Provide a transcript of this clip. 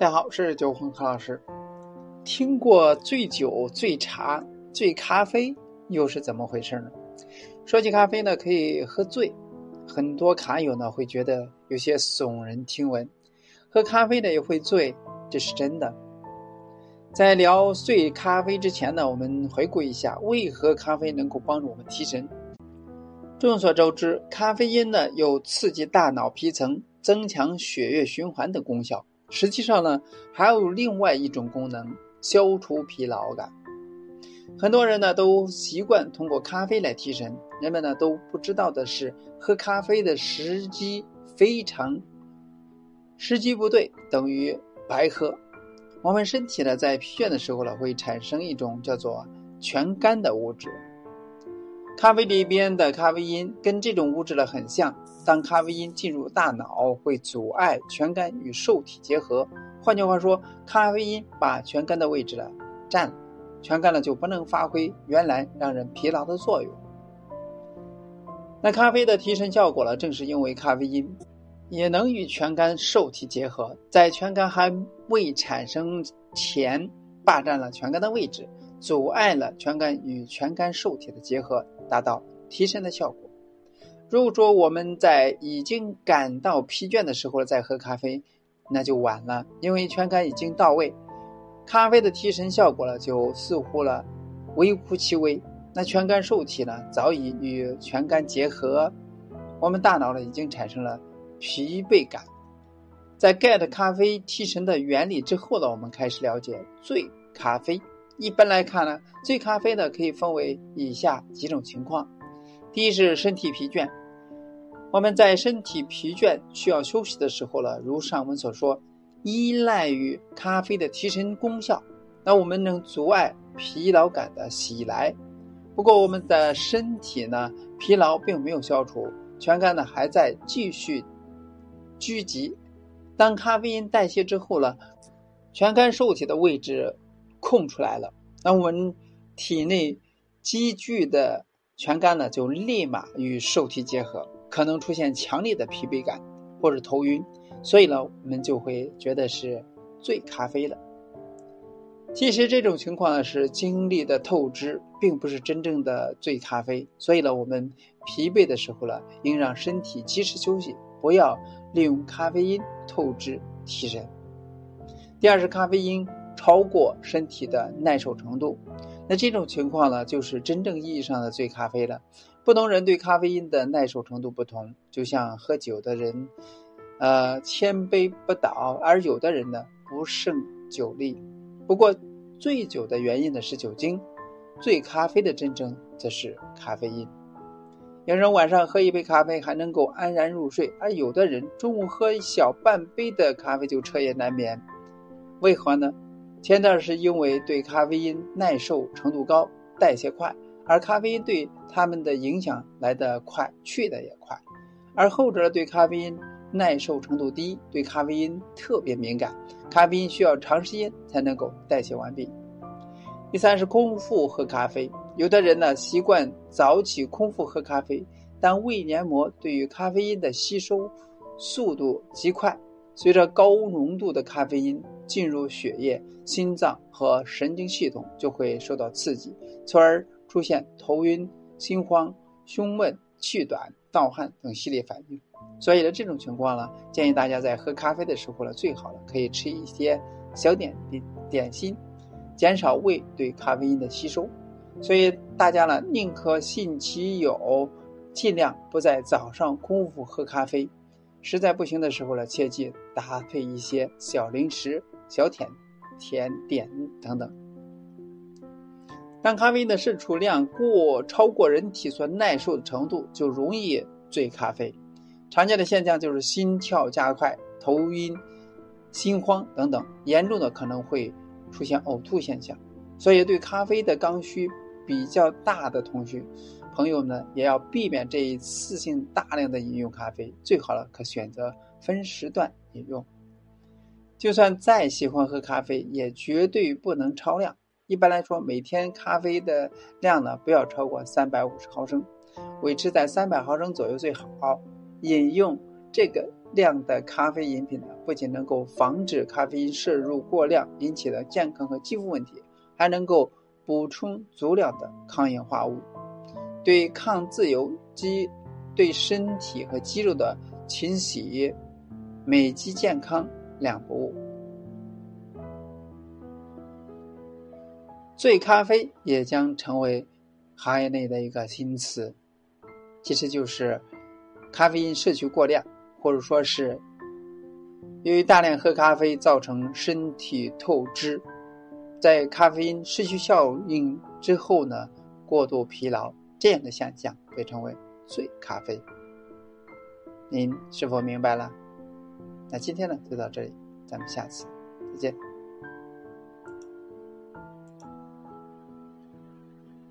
大家好，我是九红何老师。听过醉酒、醉茶、醉咖啡，又是怎么回事呢？说起咖啡呢，可以喝醉，很多卡友呢会觉得有些耸人听闻。喝咖啡呢也会醉，这是真的。在聊醉咖啡之前呢，我们回顾一下，为何咖啡能够帮助我们提神。众所周知，咖啡因呢有刺激大脑皮层、增强血液循环的功效。实际上呢，还有另外一种功能，消除疲劳感。很多人呢都习惯通过咖啡来提神，人们呢都不知道的是，喝咖啡的时机非常，时机不对等于白喝。我们身体呢在疲倦的时候呢，会产生一种叫做全苷的物质。咖啡里边的咖啡因跟这种物质呢很像。当咖啡因进入大脑，会阻碍全肝与受体结合。换句话说，咖啡因把全肝的位置呢占了，全苷呢就不能发挥原来让人疲劳的作用。那咖啡的提神效果呢，正是因为咖啡因也能与全肝受体结合，在全苷还未产生前，霸占了全苷的位置，阻碍了全苷与全苷受体的结合，达到提神的效果。如果说我们在已经感到疲倦的时候再喝咖啡，那就晚了，因为全干已经到位，咖啡的提神效果呢就似乎了微乎其微。那全干受体呢早已与全干结合，我们大脑呢已经产生了疲惫感。在 get 咖啡提神的原理之后呢，我们开始了解醉咖啡。一般来看呢，醉咖啡呢可以分为以下几种情况。第一是身体疲倦，我们在身体疲倦需要休息的时候呢，如上文所说，依赖于咖啡的提神功效，那我们能阻碍疲劳感的袭来。不过我们的身体呢，疲劳并没有消除，全干呢还在继续聚集。当咖啡因代谢之后呢，全干受体的位置空出来了，那我们体内积聚的。全干呢就立马与受体结合，可能出现强烈的疲惫感或者头晕，所以呢我们就会觉得是醉咖啡了。其实这种情况呢是精力的透支，并不是真正的醉咖啡。所以呢我们疲惫的时候呢，应让身体及时休息，不要利用咖啡因透支提神。第二是咖啡因超过身体的耐受程度。那这种情况呢，就是真正意义上的醉咖啡了。不同人对咖啡因的耐受程度不同，就像喝酒的人，呃，千杯不倒，而有的人呢不胜酒力。不过，醉酒的原因呢是酒精，醉咖啡的真正则是咖啡因。有人晚上喝一杯咖啡还能够安然入睡，而有的人中午喝一小半杯的咖啡就彻夜难眠，为何呢？前段是因为对咖啡因耐受程度高、代谢快，而咖啡因对他们的影响来得快、去的也快；而后者对咖啡因耐受程度低，对咖啡因特别敏感，咖啡因需要长时间才能够代谢完毕。第三是空腹喝咖啡，有的人呢习惯早起空腹喝咖啡，但胃黏膜对于咖啡因的吸收速度极快。随着高浓度的咖啡因进入血液、心脏和神经系统，就会受到刺激，从而出现头晕、心慌、胸闷、气短、盗汗等系列反应。所以呢，这种情况呢，建议大家在喝咖啡的时候呢，最好呢可以吃一些小点点点心，减少胃对咖啡因的吸收。所以大家呢，宁可信其有，尽量不在早上空腹喝咖啡。实在不行的时候呢，切记搭配一些小零食、小甜甜点等等。当咖啡因的摄取量过超过人体所耐受的程度，就容易醉咖啡。常见的现象就是心跳加快、头晕、心慌等等，严重的可能会出现呕吐现象。所以，对咖啡的刚需比较大的同学。朋友呢，也要避免这一次性大量的饮用咖啡，最好了可选择分时段饮用。就算再喜欢喝咖啡，也绝对不能超量。一般来说，每天咖啡的量呢，不要超过三百五十毫升，维持在三百毫升左右最好。饮用这个量的咖啡饮品呢，不仅能够防止咖啡因摄入过量引起的健康和肌肤问题，还能够补充足量的抗氧化物，对抗自由基、对身体和肌肉的清洗、美肌健康两不误。醉咖啡也将成为行业内的一个新词，其实就是咖啡因摄取过量，或者说是由于大量喝咖啡造成身体透支，在咖啡因失去效应之后呢，过度疲劳这样的现象被称为醉咖啡。您是否明白了？那今天呢就到这里，咱们下次再见。